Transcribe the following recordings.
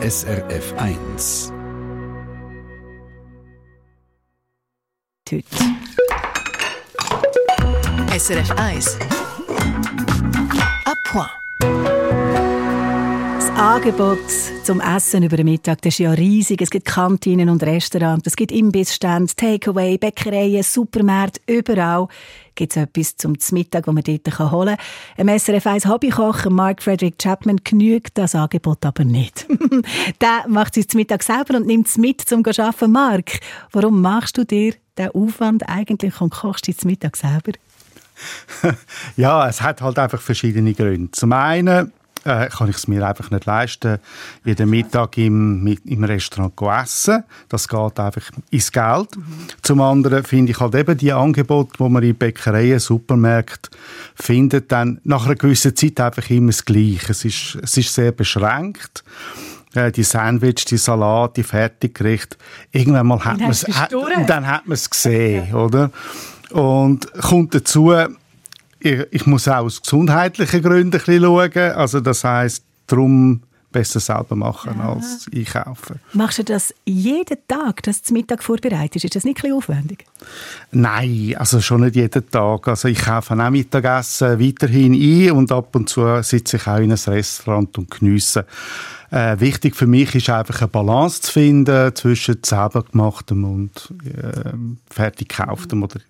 SRF 1. Heute. SRF 1. Angebot zum Essen über den Mittag das ist ja riesig. Es gibt Kantinen und Restaurants, es gibt Imbissstände, Takeaway, Bäckereien, Supermärkte, überall gibt es etwas zum Mittag, das man dort holen kann. Im SRF 1 Hobbykoch, Mark Frederick Chapman, genügt das Angebot aber nicht. der macht es zum Mittag selber und nimmt es mit zum Arbeiten. Mark, warum machst du dir den Aufwand eigentlich und kochst es zum Mittag selber? ja, es hat halt einfach verschiedene Gründe. Zum einen äh, kann ich es mir einfach nicht leisten, jeden Mittag im, im Restaurant zu essen. Das geht einfach ins Geld. Mhm. Zum anderen finde ich halt eben die Angebote, die man in Bäckereien, Supermärkten findet, dann nach einer gewissen Zeit einfach immer das Gleiche. Es ist, es ist sehr beschränkt äh, die Sandwich, die Salat, die Fertiggerichte. Irgendwann mal hat man es, dann hat man es gesehen, okay. oder? Und kommt dazu, ich, muss auch aus gesundheitlichen Gründen ein bisschen schauen. Also das heißt, darum besser selber machen ja. als einkaufen. Machst du das jeden Tag, dass du zum Mittag vorbereitest? Ist das nicht ein aufwendig? Nein, also schon nicht jeden Tag. Also ich kaufe auch Mittagessen weiterhin ein und ab und zu sitze ich auch in einem Restaurant und geniesse. Äh, wichtig für mich ist einfach eine Balance zu finden zwischen selber gemachtem und äh, fertig gekauftem oder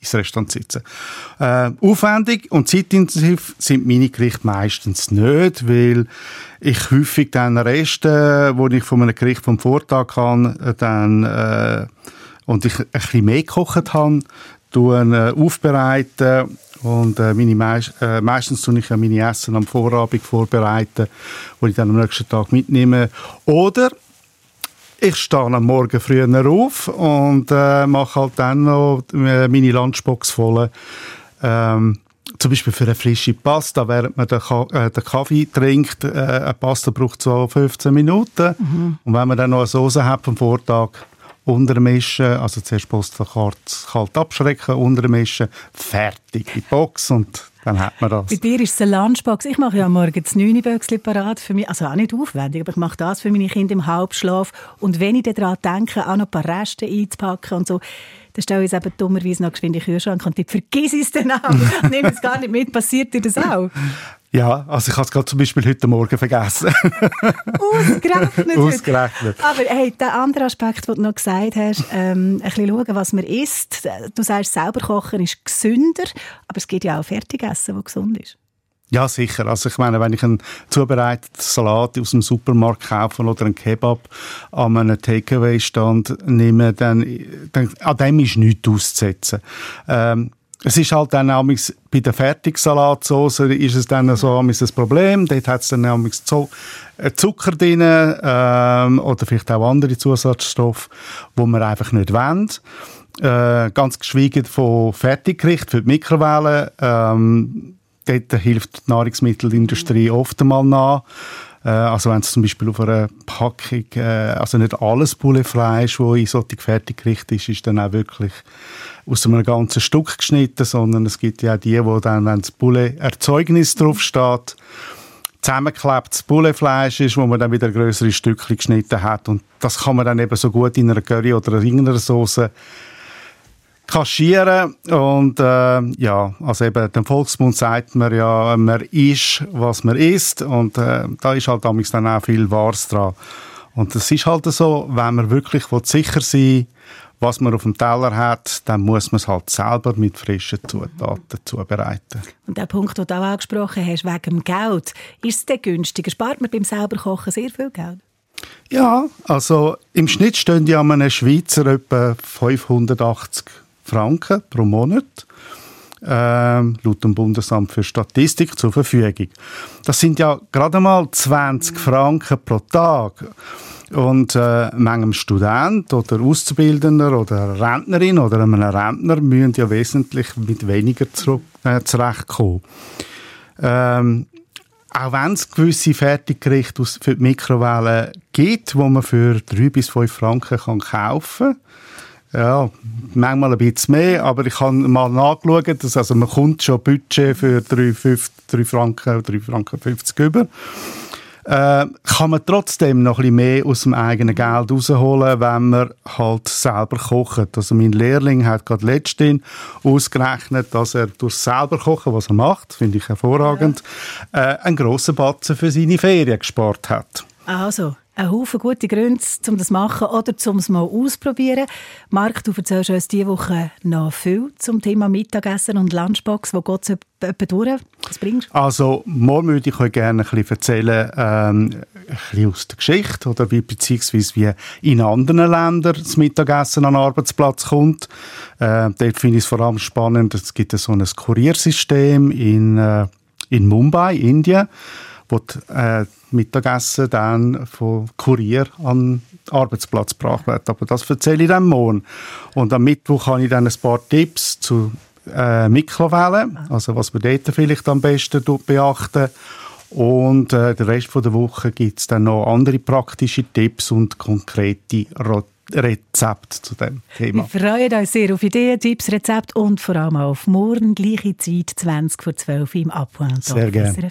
ins Restaurant sitzen. Äh, aufwendig und zeitintensiv sind meine Gerichte meistens nicht, weil ich häufig dann Reste, wo ich von einem Gericht vom Vortag habe, äh, dann äh, und ich ein bisschen mehr gekocht habe, tun, äh, aufbereiten und äh, meine meist, äh, meistens tue ich ja meine Essen am Vorabend vorbereiten, wo ich dann am nächsten Tag mitnehme. Oder ich stehe am Morgen früher auf und äh, mache halt dann noch äh, meine Lunchbox voll. Ähm, zum Beispiel für eine frische Pasta, während man den, Ka äh, den Kaffee trinkt, äh, eine Pasta braucht so 15 Minuten. Mhm. Und wenn man dann noch eine Soße hat vom Vortag, untermischen, also zuerst Post kalt abschrecken, untermischen, fertig, die Box und dann hat man das. Bei dir ist es eine Lunchbox. Ich mache ja morgens 9 Böckchen parat für mich. Also auch nicht aufwendig, aber ich mache das für meine Kinder im Halbschlaf. Und wenn ich daran denke, auch noch ein paar Reste einzupacken und so, dann stelle ich es eben dummerweise noch geschwind in den Kühlschrank und ich vergiss es dann auch. Nehme es gar nicht mit. Passiert dir das auch? Ja, also ich habe es gerade zum Beispiel heute Morgen vergessen. Ausgerechnet. Ausgerechnet. Aber hey, der andere Aspekt, den du noch gesagt hast, ähm, ein bisschen schauen, was man isst. Du sagst, selber kochen ist gesünder, aber es gibt ja auch Fertigessen, das gesund ist. Ja, sicher. Also ich meine, wenn ich einen zubereiteten Salat aus dem Supermarkt kaufe oder einen Kebab an einem Takeaway-Stand nehme, dann, dann an dem ist nichts auszusetzen. Ähm, es ist halt dann auch bei der Fertigsalatsauce ist es dann so ein Problem. Dort hat es dann auch äh, Zucker drin ähm, oder vielleicht auch andere Zusatzstoffe, wo man einfach nicht wollen. Äh, ganz geschwiegen von Fertiggericht für die Mikrowelle. Ähm, dort hilft die Nahrungsmittelindustrie oft einmal nach. Äh, also wenn es zum Beispiel auf einer Packung, äh, also nicht alles Bullefleisch, das in solchen Fertiggericht ist, ist dann auch wirklich aus einem ganzen Stück geschnitten, sondern es gibt ja auch die, wo dann, wenn das Bulle-Erzeugnis draufsteht, zusammengeklebtes Bullefleisch ist, wo man dann wieder größere Stückchen geschnitten hat. Und das kann man dann eben so gut in einer Curry oder in irgendeiner Soße kaschieren. Und äh, ja, also eben dem Volksmund sagt man ja, man isst, was man isst. Und äh, da ist halt dann auch viel Wahres dran. Und es ist halt so, wenn man wirklich sicher sein was man auf dem Teller hat, dann muss man es halt selber mit frischen Zutaten zubereiten. Und der Punkt, den du auch angesprochen hast, wegen dem Geld, ist es denn günstiger? Spart man beim Selberkochen sehr viel Geld? Ja, also im Schnitt stehen ja einem Schweizer etwa 580 Franken pro Monat ähm, laut dem Bundesamt für Statistik zur Verfügung. Das sind ja gerade mal 20 Franken pro Tag. Und äh, manchem Student oder Auszubildender oder Rentnerin oder einem Rentner müssen ja wesentlich mit weniger zurück, äh, zurechtkommen. Ähm, auch wenn es gewisse Fertiggerichte für die Mikrowelle gibt, wo man für drei bis fünf Franken kann kaufen kann, ja, manchmal ein bisschen mehr, aber ich habe mal nachgeschaut, dass also man kommt schon Budget für 3, 5, 3 Franken, 3 Franken 50 über. äh, kann man trotzdem noch ein bisschen mehr aus dem eigenen Geld rausholen, wenn man halt selber kocht. Also mein Lehrling hat gerade letztens ausgerechnet, dass er durch selber kochen, was er macht, finde ich hervorragend, ja. äh, einen grossen Batzen für seine Ferien gespart hat. Also, ein Haufen gute Gründe, um das zu machen oder um es mal auszuprobieren. Marc, du erzählst uns diese Woche noch viel zum Thema Mittagessen und Lunchbox. Wo geht es etwa durch? Was bringst du? Also, morgen würde ich euch gerne ein bisschen erzählen, ähm, ein bisschen aus der Geschichte oder wie, beziehungsweise wie in anderen Ländern das Mittagessen an den Arbeitsplatz kommt. Äh, dort finde ich es vor allem spannend, es gibt so ein Kuriersystem in, äh, in Mumbai, Indien wo die, äh, Mittagessen dann von Kurier an den Arbeitsplatz gebracht wird. Aber das erzähle ich dann morgen. Und am Mittwoch habe ich dann ein paar Tipps zu äh, Mikrowellen, also was man dort vielleicht am besten beachten und äh, den Rest von der Woche gibt es dann noch andere praktische Tipps und konkrete Rezepte zu dem Thema. Wir freuen uns sehr auf Ideen, Tipps, Rezepte und vor allem auf morgen gleiche Zeit, 20 vor 12 im Abend. Sehr gerne.